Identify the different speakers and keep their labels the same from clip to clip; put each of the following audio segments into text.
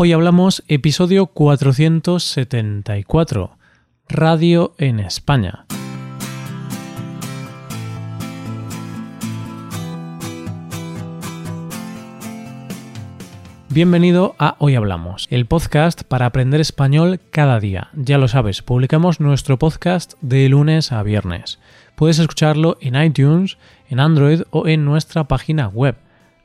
Speaker 1: Hoy hablamos episodio 474, Radio en España. Bienvenido a Hoy Hablamos, el podcast para aprender español cada día. Ya lo sabes, publicamos nuestro podcast de lunes a viernes. Puedes escucharlo en iTunes, en Android o en nuestra página web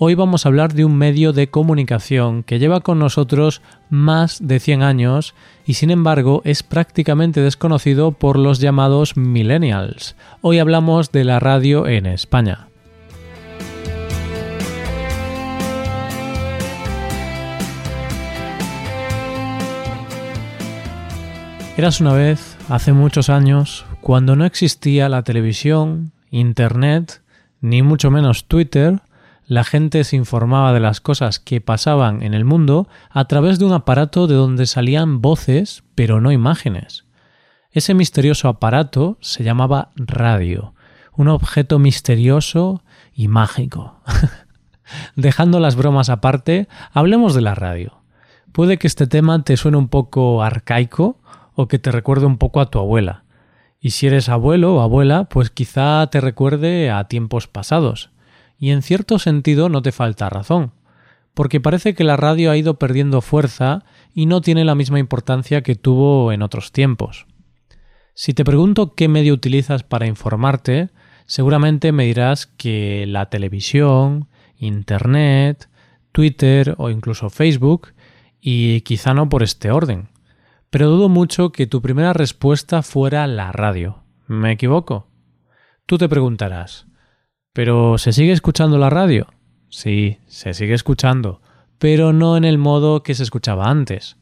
Speaker 1: Hoy vamos a hablar de un medio de comunicación que lleva con nosotros más de 100 años y sin embargo es prácticamente desconocido por los llamados millennials. Hoy hablamos de la radio en España. Eras una vez, hace muchos años, cuando no existía la televisión, Internet, ni mucho menos Twitter, la gente se informaba de las cosas que pasaban en el mundo a través de un aparato de donde salían voces, pero no imágenes. Ese misterioso aparato se llamaba radio, un objeto misterioso y mágico. Dejando las bromas aparte, hablemos de la radio. Puede que este tema te suene un poco arcaico o que te recuerde un poco a tu abuela. Y si eres abuelo o abuela, pues quizá te recuerde a tiempos pasados y en cierto sentido no te falta razón, porque parece que la radio ha ido perdiendo fuerza y no tiene la misma importancia que tuvo en otros tiempos. Si te pregunto qué medio utilizas para informarte, seguramente me dirás que la televisión, Internet, Twitter o incluso Facebook, y quizá no por este orden. Pero dudo mucho que tu primera respuesta fuera la radio. ¿Me equivoco? Tú te preguntarás, pero ¿se sigue escuchando la radio? Sí, se sigue escuchando, pero no en el modo que se escuchaba antes.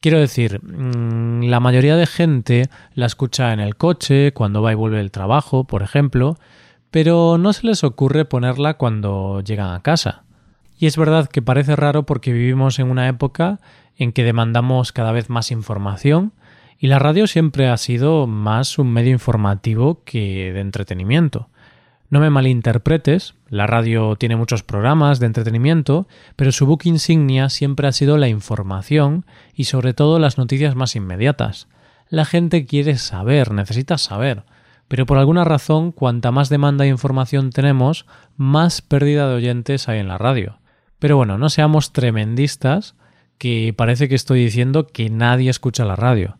Speaker 1: Quiero decir, mm, la mayoría de gente la escucha en el coche, cuando va y vuelve del trabajo, por ejemplo, pero no se les ocurre ponerla cuando llegan a casa. Y es verdad que parece raro porque vivimos en una época en que demandamos cada vez más información y la radio siempre ha sido más un medio informativo que de entretenimiento. No me malinterpretes, la radio tiene muchos programas de entretenimiento, pero su book insignia siempre ha sido la información y sobre todo las noticias más inmediatas. La gente quiere saber, necesita saber, pero por alguna razón cuanta más demanda de información tenemos, más pérdida de oyentes hay en la radio. Pero bueno, no seamos tremendistas, que parece que estoy diciendo que nadie escucha la radio.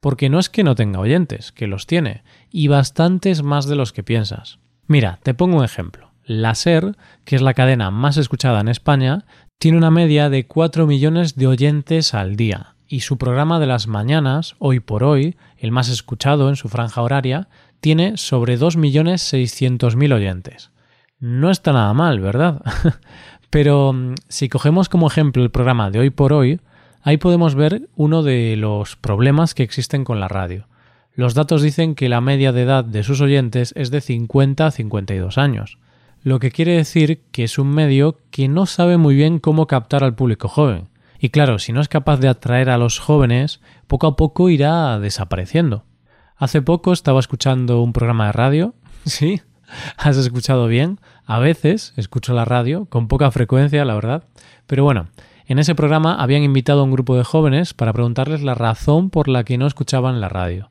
Speaker 1: Porque no es que no tenga oyentes, que los tiene, y bastantes más de los que piensas. Mira, te pongo un ejemplo. La SER, que es la cadena más escuchada en España, tiene una media de 4 millones de oyentes al día y su programa de las mañanas, hoy por hoy, el más escuchado en su franja horaria, tiene sobre 2.600.000 oyentes. No está nada mal, ¿verdad? Pero mm, si cogemos como ejemplo el programa de hoy por hoy, ahí podemos ver uno de los problemas que existen con la radio. Los datos dicen que la media de edad de sus oyentes es de 50 a 52 años, lo que quiere decir que es un medio que no sabe muy bien cómo captar al público joven. Y claro, si no es capaz de atraer a los jóvenes, poco a poco irá desapareciendo. Hace poco estaba escuchando un programa de radio. Sí, has escuchado bien. A veces escucho la radio, con poca frecuencia, la verdad. Pero bueno, en ese programa habían invitado a un grupo de jóvenes para preguntarles la razón por la que no escuchaban la radio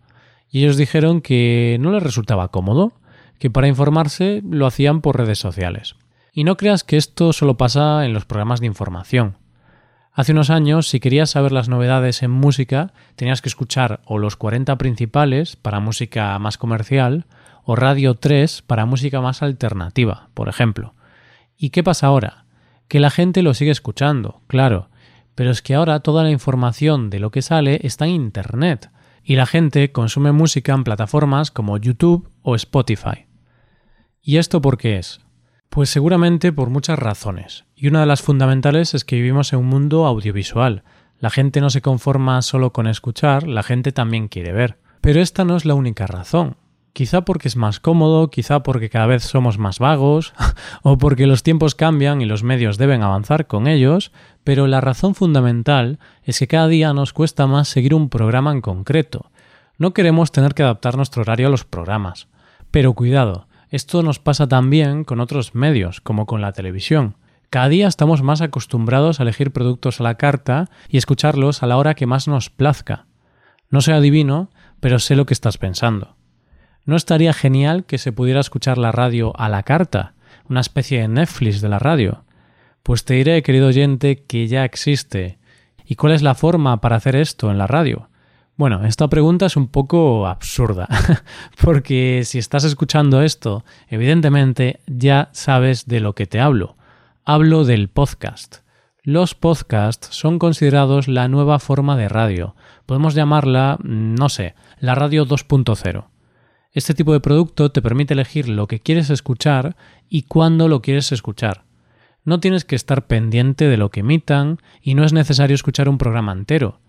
Speaker 1: y ellos dijeron que no les resultaba cómodo, que para informarse lo hacían por redes sociales. Y no creas que esto solo pasa en los programas de información. Hace unos años, si querías saber las novedades en música, tenías que escuchar o los 40 principales para música más comercial, o Radio 3 para música más alternativa, por ejemplo. ¿Y qué pasa ahora? Que la gente lo sigue escuchando, claro, pero es que ahora toda la información de lo que sale está en Internet y la gente consume música en plataformas como YouTube o Spotify. ¿Y esto por qué es? Pues seguramente por muchas razones, y una de las fundamentales es que vivimos en un mundo audiovisual. La gente no se conforma solo con escuchar, la gente también quiere ver. Pero esta no es la única razón. Quizá porque es más cómodo, quizá porque cada vez somos más vagos, o porque los tiempos cambian y los medios deben avanzar con ellos, pero la razón fundamental es que cada día nos cuesta más seguir un programa en concreto. No queremos tener que adaptar nuestro horario a los programas. Pero cuidado, esto nos pasa también con otros medios, como con la televisión. Cada día estamos más acostumbrados a elegir productos a la carta y escucharlos a la hora que más nos plazca. No soy adivino, pero sé lo que estás pensando. ¿No estaría genial que se pudiera escuchar la radio a la carta, una especie de Netflix de la radio? Pues te diré, querido oyente, que ya existe. ¿Y cuál es la forma para hacer esto en la radio? Bueno, esta pregunta es un poco absurda, porque si estás escuchando esto, evidentemente ya sabes de lo que te hablo. Hablo del podcast. Los podcasts son considerados la nueva forma de radio. Podemos llamarla, no sé, la radio 2.0. Este tipo de producto te permite elegir lo que quieres escuchar y cuándo lo quieres escuchar. No tienes que estar pendiente de lo que emitan y no es necesario escuchar un programa entero.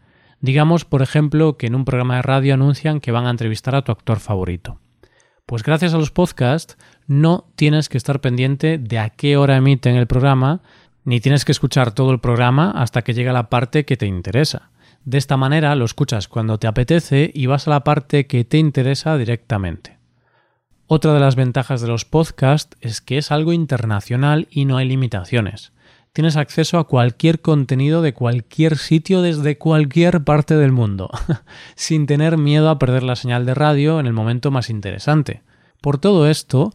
Speaker 1: Digamos, por ejemplo, que en un programa de radio anuncian que van a entrevistar a tu actor favorito. Pues gracias a los podcasts no tienes que estar pendiente de a qué hora emiten el programa, ni tienes que escuchar todo el programa hasta que llegue la parte que te interesa. De esta manera lo escuchas cuando te apetece y vas a la parte que te interesa directamente. Otra de las ventajas de los podcasts es que es algo internacional y no hay limitaciones. Tienes acceso a cualquier contenido de cualquier sitio desde cualquier parte del mundo, sin tener miedo a perder la señal de radio en el momento más interesante. Por todo esto,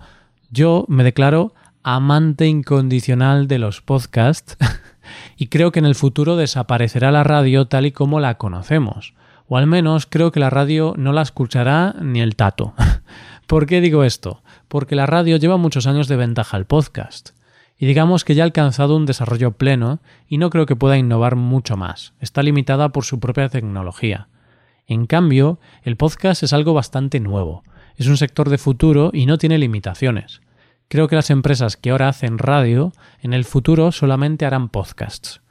Speaker 1: yo me declaro amante incondicional de los podcasts y creo que en el futuro desaparecerá la radio tal y como la conocemos. O al menos creo que la radio no la escuchará ni el tato. ¿Por qué digo esto? Porque la radio lleva muchos años de ventaja al podcast. Y digamos que ya ha alcanzado un desarrollo pleno y no creo que pueda innovar mucho más. Está limitada por su propia tecnología. En cambio, el podcast es algo bastante nuevo. Es un sector de futuro y no tiene limitaciones. Creo que las empresas que ahora hacen radio en el futuro solamente harán podcasts.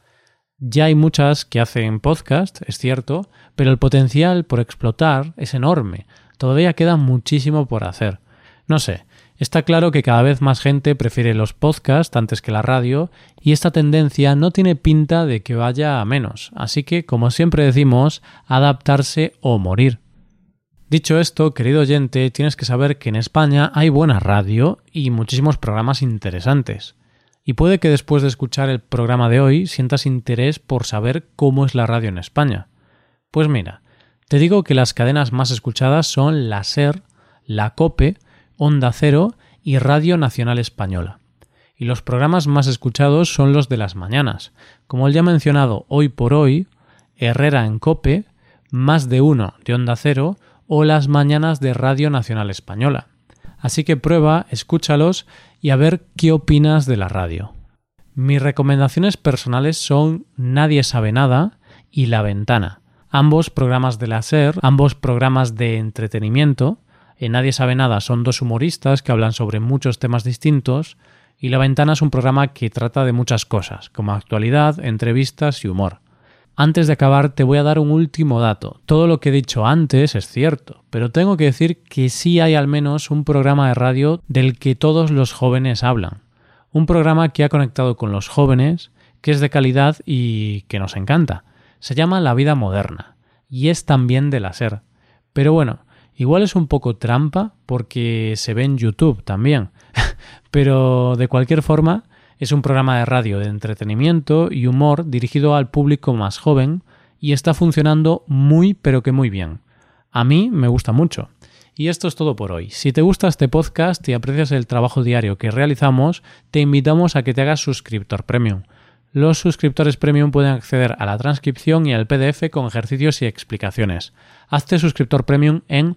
Speaker 1: Ya hay muchas que hacen podcast, es cierto, pero el potencial por explotar es enorme. Todavía queda muchísimo por hacer. No sé, está claro que cada vez más gente prefiere los podcasts antes que la radio y esta tendencia no tiene pinta de que vaya a menos. Así que, como siempre decimos, adaptarse o morir. Dicho esto, querido oyente, tienes que saber que en España hay buena radio y muchísimos programas interesantes. Y puede que después de escuchar el programa de hoy sientas interés por saber cómo es la radio en España. Pues mira, te digo que las cadenas más escuchadas son la SER, la COPE, Onda Cero y Radio Nacional Española. Y los programas más escuchados son los de las mañanas, como el ya mencionado Hoy por Hoy, Herrera en COPE, Más de Uno de Onda Cero o las mañanas de Radio Nacional Española. Así que prueba, escúchalos y a ver qué opinas de la radio. Mis recomendaciones personales son Nadie sabe nada y La Ventana, ambos programas de la SER, ambos programas de entretenimiento. En Nadie sabe nada son dos humoristas que hablan sobre muchos temas distintos y La Ventana es un programa que trata de muchas cosas, como actualidad, entrevistas y humor. Antes de acabar te voy a dar un último dato. Todo lo que he dicho antes es cierto, pero tengo que decir que sí hay al menos un programa de radio del que todos los jóvenes hablan. Un programa que ha conectado con los jóvenes, que es de calidad y que nos encanta. Se llama La vida moderna y es también de la SER. Pero bueno, igual es un poco trampa porque se ve en YouTube también. pero de cualquier forma, es un programa de radio de entretenimiento y humor dirigido al público más joven y está funcionando muy pero que muy bien. A mí me gusta mucho. Y esto es todo por hoy. Si te gusta este podcast y aprecias el trabajo diario que realizamos, te invitamos a que te hagas suscriptor premium. Los suscriptores premium pueden acceder a la transcripción y al PDF con ejercicios y explicaciones. Hazte suscriptor premium en